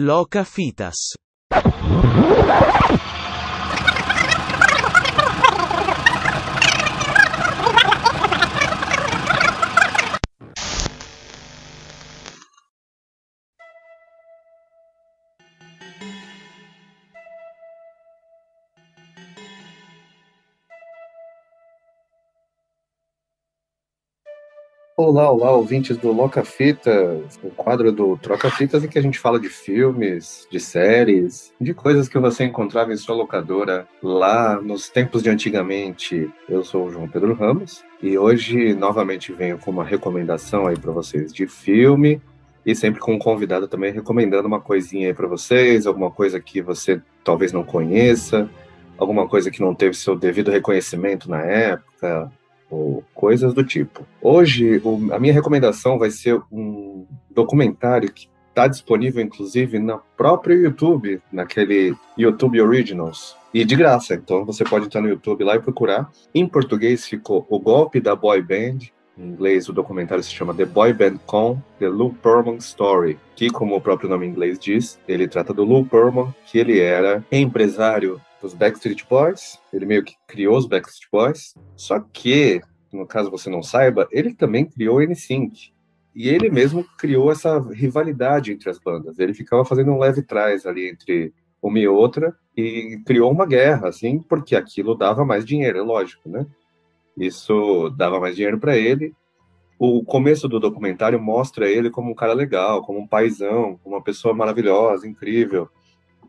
Loca Fitas. Olá, olá, ouvintes do Loca Fitas, o quadro do Troca Fitas em que a gente fala de filmes, de séries, de coisas que você encontrava em sua locadora lá nos tempos de antigamente. Eu sou o João Pedro Ramos e hoje novamente venho com uma recomendação aí para vocês de filme e sempre com um convidado também recomendando uma coisinha aí para vocês, alguma coisa que você talvez não conheça, alguma coisa que não teve seu devido reconhecimento na época, ou coisas do tipo. Hoje, o, a minha recomendação vai ser um documentário que está disponível, inclusive, no próprio YouTube, naquele YouTube Originals. E de graça, então você pode entrar no YouTube lá e procurar. Em português ficou O Golpe da Boy Band. Em inglês, o documentário se chama The Boy Band Con, The Lou Pearlman Story, que, como o próprio nome em inglês diz, ele trata do Lou Pearlman, que ele era empresário dos Backstreet Boys, ele meio que criou os Backstreet Boys, só que, no caso você não saiba, ele também criou o NSYNC. E ele mesmo criou essa rivalidade entre as bandas. Ele ficava fazendo um leve trás ali entre uma e outra e criou uma guerra, assim, porque aquilo dava mais dinheiro, é lógico, né? Isso dava mais dinheiro para ele. O começo do documentário mostra ele como um cara legal, como um paizão, uma pessoa maravilhosa, incrível.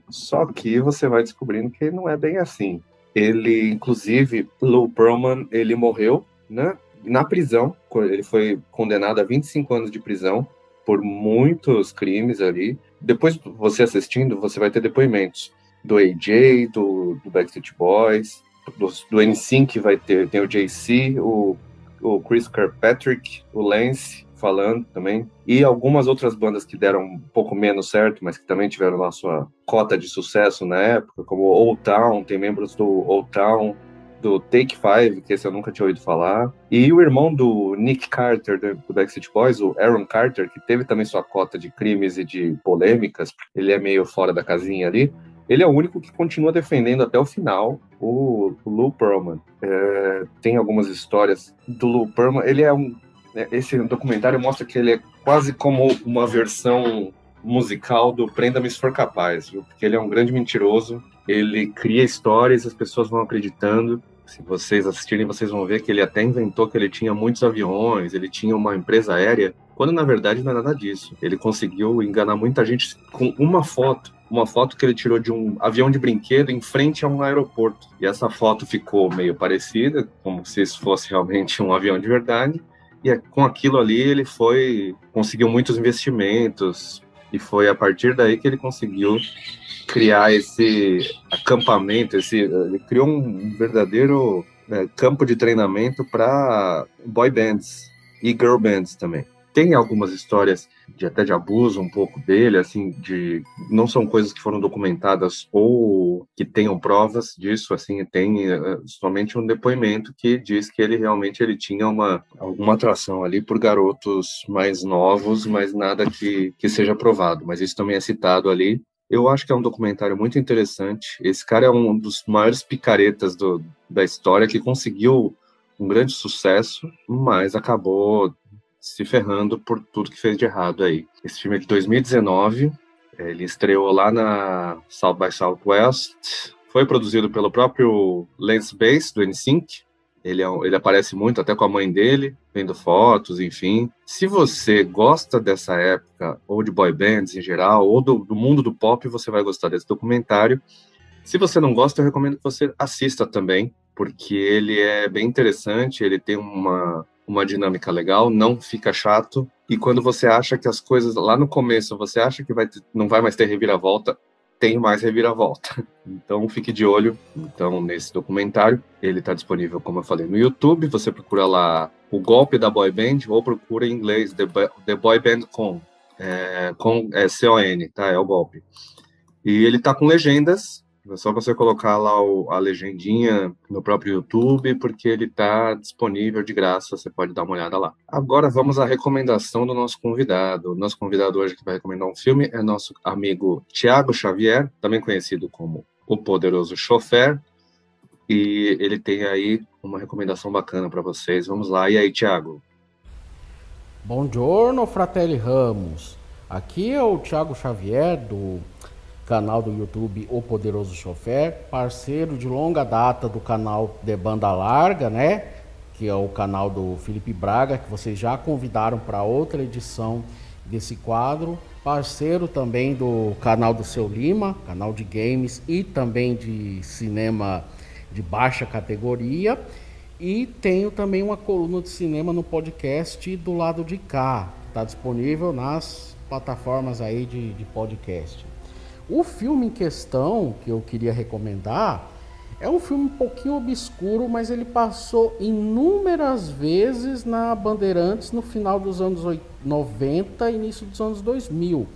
Só que você vai descobrindo que não é bem assim. Ele, inclusive, Lou Pearlman, ele morreu, né? Na prisão, ele foi condenado a 25 anos de prisão por muitos crimes ali. Depois, você assistindo, você vai ter depoimentos do AJ, do, do Backstreet Boys, do, do NSYNC vai ter, tem o JC, o, o Chris Kirkpatrick, o Lance, falando também, e algumas outras bandas que deram um pouco menos certo, mas que também tiveram lá sua cota de sucesso na época, como Old Town, tem membros do Old Town, do Take Five, que esse eu nunca tinha ouvido falar, e o irmão do Nick Carter, do Backstreet Boys, o Aaron Carter, que teve também sua cota de crimes e de polêmicas, ele é meio fora da casinha ali, ele é o único que continua defendendo até o final o, Lou Pearlman. É, tem algumas histórias do Lou Pearlman, ele é um né, esse documentário mostra que ele é quase como uma versão musical do Prenda-me se for capaz, viu? porque ele é um grande mentiroso, ele cria histórias, as pessoas vão acreditando. Se vocês assistirem, vocês vão ver que ele até inventou que ele tinha muitos aviões, ele tinha uma empresa aérea, quando na verdade não é nada disso. Ele conseguiu enganar muita gente com uma foto uma foto que ele tirou de um avião de brinquedo em frente a um aeroporto. E essa foto ficou meio parecida, como se isso fosse realmente um avião de verdade. E é, com aquilo ali ele foi conseguiu muitos investimentos e foi a partir daí que ele conseguiu criar esse acampamento, esse ele criou um verdadeiro né, campo de treinamento para boy bands e girl bands também tem algumas histórias de até de abuso um pouco dele, assim, de não são coisas que foram documentadas ou que tenham provas disso, assim, tem uh, somente um depoimento que diz que ele realmente ele tinha uma alguma atração ali por garotos mais novos, mas nada que que seja provado, mas isso também é citado ali. Eu acho que é um documentário muito interessante. Esse cara é um dos maiores picaretas do, da história que conseguiu um grande sucesso, mas acabou se ferrando por tudo que fez de errado aí. Esse filme é de 2019, ele estreou lá na South by Southwest, foi produzido pelo próprio Lance Bass, do NSYNC, ele, é, ele aparece muito até com a mãe dele, vendo fotos, enfim. Se você gosta dessa época, ou de boy bands em geral, ou do, do mundo do pop, você vai gostar desse documentário. Se você não gosta, eu recomendo que você assista também, porque ele é bem interessante, ele tem uma, uma dinâmica legal, não fica chato. E quando você acha que as coisas lá no começo, você acha que vai ter, não vai mais ter reviravolta, tem mais reviravolta. Então fique de olho. Então nesse documentário, ele está disponível, como eu falei, no YouTube. Você procura lá o golpe da boy band ou procura em inglês The, The Boy Band Com, é, com é C O N, tá? É o golpe. E ele está com legendas É só você colocar lá o, a legendinha no próprio YouTube, porque ele está disponível de graça, você pode dar uma olhada lá. Agora vamos à recomendação do nosso convidado. Nosso convidado hoje que vai recomendar um filme é nosso amigo Tiago Xavier, também conhecido como O Poderoso Chofer, e ele tem aí uma recomendação bacana para vocês. Vamos lá. E aí, Tiago? Buongiorno, Fratelli Ramos. Aqui é o Tiago Xavier do canal do YouTube O Poderoso Chofer, parceiro de longa data do canal de banda larga, né? Que é o canal do Felipe Braga, que vocês já convidaram para outra edição desse quadro. Parceiro também do canal do Seu Lima, canal de games e também de cinema de baixa categoria. E tenho também uma coluna de cinema no podcast do lado de cá. Está disponível nas plataformas aí de, de podcast. O filme em questão que eu queria recomendar é um filme um pouquinho obscuro, mas ele passou inúmeras vezes na Bandeirantes no final dos anos 90 e início dos anos 2000,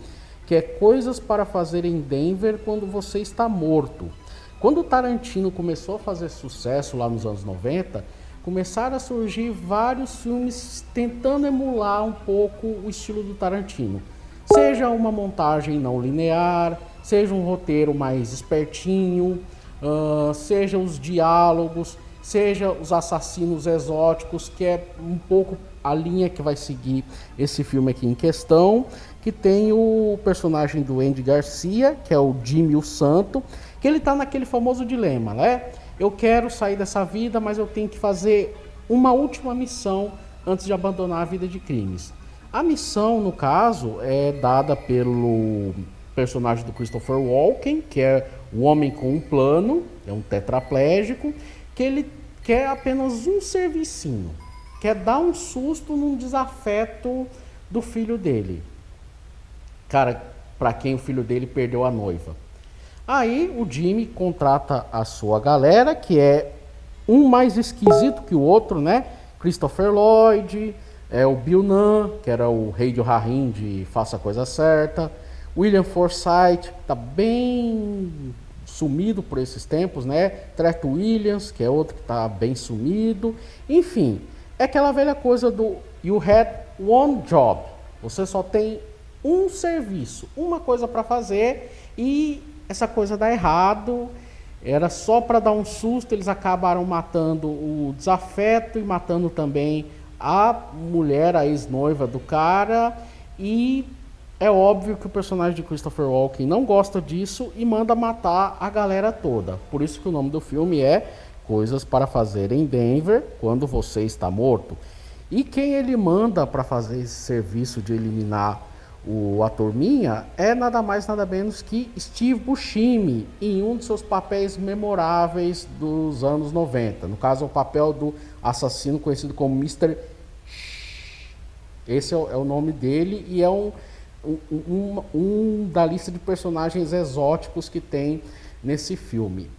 que é Coisas para Fazer em Denver quando você está morto. Quando o Tarantino começou a fazer sucesso lá nos anos 90, começaram a surgir vários filmes tentando emular um pouco o estilo do Tarantino. Seja uma montagem não linear, seja um roteiro mais espertinho, uh, seja os diálogos, seja os assassinos exóticos, que é um pouco a linha que vai seguir esse filme aqui em questão, que tem o personagem do Andy Garcia, que é o Jimmy o Santo, que ele está naquele famoso dilema, né? Eu quero sair dessa vida, mas eu tenho que fazer uma última missão antes de abandonar a vida de crimes. A missão, no caso, é dada pelo personagem do Christopher Walken, que é um homem com um plano, é um tetraplégico, que ele quer apenas um servicinho, quer dar um susto num desafeto do filho dele. Cara, para quem o filho dele perdeu a noiva. Aí o Jimmy contrata a sua galera, que é um mais esquisito que o outro, né? Christopher Lloyd, é o Bill Nunn, que era o rei de Rahim de Faça a Coisa Certa, William Forsythe está bem sumido por esses tempos, né? Treto Williams, que é outro que está bem sumido. Enfim, é aquela velha coisa do you had one job. Você só tem um serviço, uma coisa para fazer e essa coisa dá errado. Era só para dar um susto, eles acabaram matando o desafeto e matando também a mulher, a ex-noiva do cara e é óbvio que o personagem de Christopher Walken não gosta disso e manda matar a galera toda. Por isso que o nome do filme é Coisas para Fazer em Denver quando você está morto. E quem ele manda para fazer esse serviço de eliminar o a turminha é nada mais nada menos que Steve Buscemi em um de seus papéis memoráveis dos anos 90. No caso, é o papel do assassino conhecido como Mr. Esse é é o nome dele e é um um, um, da lista de personagens exóticos que tem nesse filme.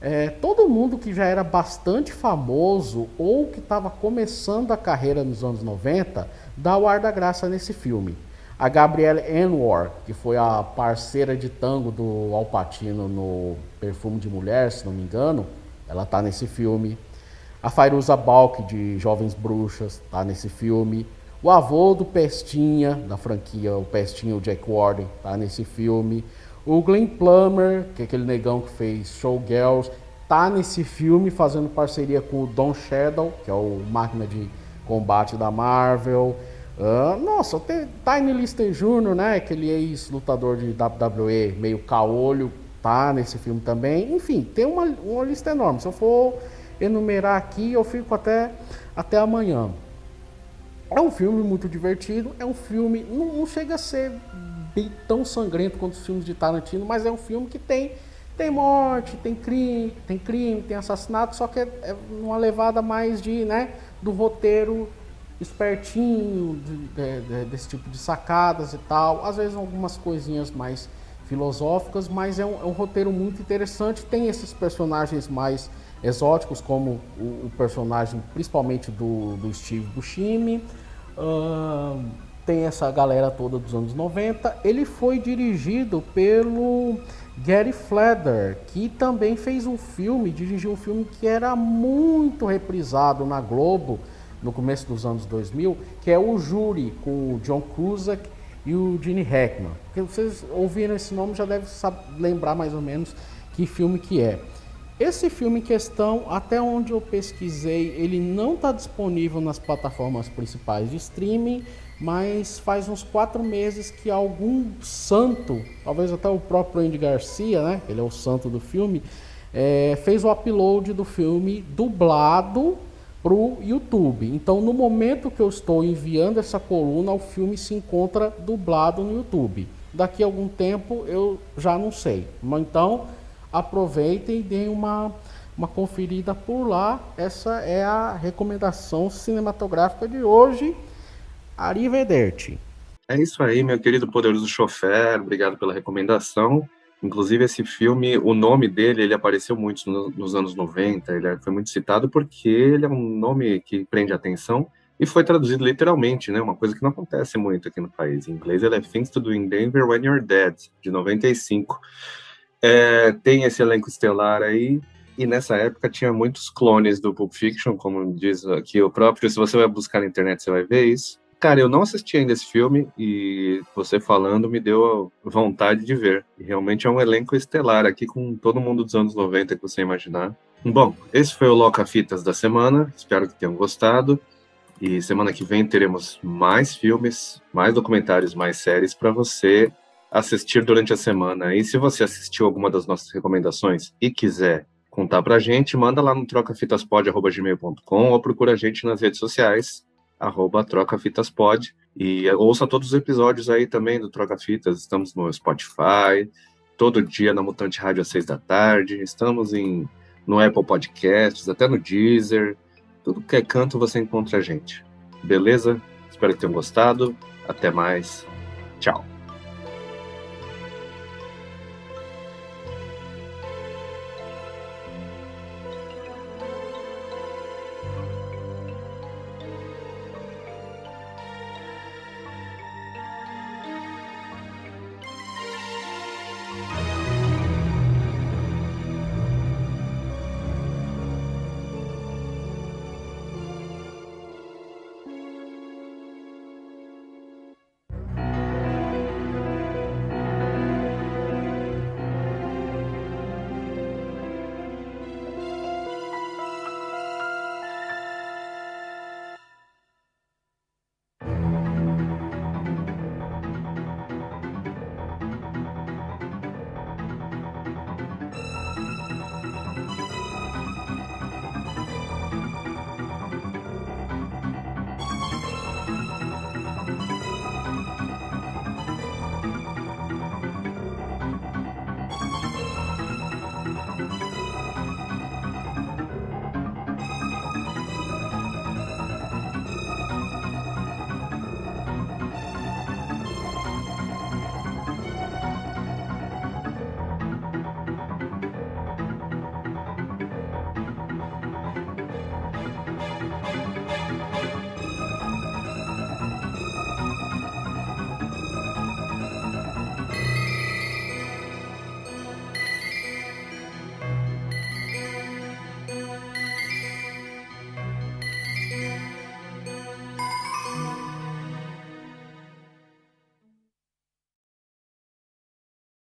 É, todo mundo que já era bastante famoso ou que estava começando a carreira nos anos 90 dá o ar da graça nesse filme. A Gabrielle Anwar, que foi a parceira de tango do Al Pacino no Perfume de Mulher, se não me engano, ela está nesse filme. A Fairuza Balk, de Jovens Bruxas, está nesse filme. O avô do Pestinha, da franquia O Pestinha, o Jack Warden, tá nesse filme. O Glenn Plummer, que é aquele negão que fez Showgirls, tá nesse filme fazendo parceria com o Don Shadow, que é o máquina de combate da Marvel. Uh, nossa, tem Tiny Lister Jr., né? Aquele ex-lutador de WWE, meio caolho, tá nesse filme também. Enfim, tem uma, uma lista enorme. Se eu for enumerar aqui, eu fico até, até amanhã. É um filme muito divertido, é um filme, não, não chega a ser bem tão sangrento quanto os filmes de Tarantino, mas é um filme que tem tem morte, tem crime, tem crime, tem assassinato, só que é, é uma levada mais de, né, do roteiro espertinho, de, de, de, desse tipo de sacadas e tal. Às vezes algumas coisinhas mais filosóficas, mas é um, é um roteiro muito interessante. Tem esses personagens mais exóticos, como o, o personagem principalmente do, do Steve Buscemi. Uh, tem essa galera toda dos anos 90. Ele foi dirigido pelo Gary Fleder, que também fez um filme, dirigiu um filme que era muito reprisado na Globo no começo dos anos 2000, que é O Júri, com o John Cusack e o Gene Hackman. Porque vocês ouviram esse nome já devem lembrar mais ou menos que filme que é. Esse filme em questão, até onde eu pesquisei, ele não está disponível nas plataformas principais de streaming, mas faz uns quatro meses que algum santo, talvez até o próprio Andy Garcia, né? Ele é o santo do filme, é, fez o upload do filme dublado para o YouTube. Então, no momento que eu estou enviando essa coluna, o filme se encontra dublado no YouTube. Daqui a algum tempo eu já não sei. Então, aproveitem e deem uma, uma conferida por lá. Essa é a recomendação cinematográfica de hoje. Arrivederci. É isso aí, meu querido poderoso chofer. Obrigado pela recomendação. Inclusive, esse filme, o nome dele, ele apareceu muito no, nos anos 90, ele foi muito citado porque ele é um nome que prende atenção e foi traduzido literalmente, né? Uma coisa que não acontece muito aqui no país. Em inglês, ele é Things to Do in Denver When You're Dead, de 95. É, tem esse elenco estelar aí, e nessa época tinha muitos clones do Pulp Fiction, como diz aqui o próprio. Se você vai buscar na internet, você vai ver isso. Cara, eu não assisti ainda esse filme e você falando me deu vontade de ver. Realmente é um elenco estelar aqui com todo mundo dos anos 90 que você imaginar. Bom, esse foi o Loca Fitas da semana. Espero que tenham gostado. E semana que vem teremos mais filmes, mais documentários, mais séries para você assistir durante a semana. E se você assistiu alguma das nossas recomendações e quiser contar pra gente, manda lá no trocafitaspod.gmail.com ou procura a gente nas redes sociais arroba Troca Fitas Pod. E ouça todos os episódios aí também do Troca Fitas. Estamos no Spotify, todo dia na Mutante Rádio às seis da tarde. Estamos em, no Apple Podcasts, até no Deezer. Tudo que é canto você encontra a gente. Beleza? Espero que tenham gostado. Até mais. Tchau.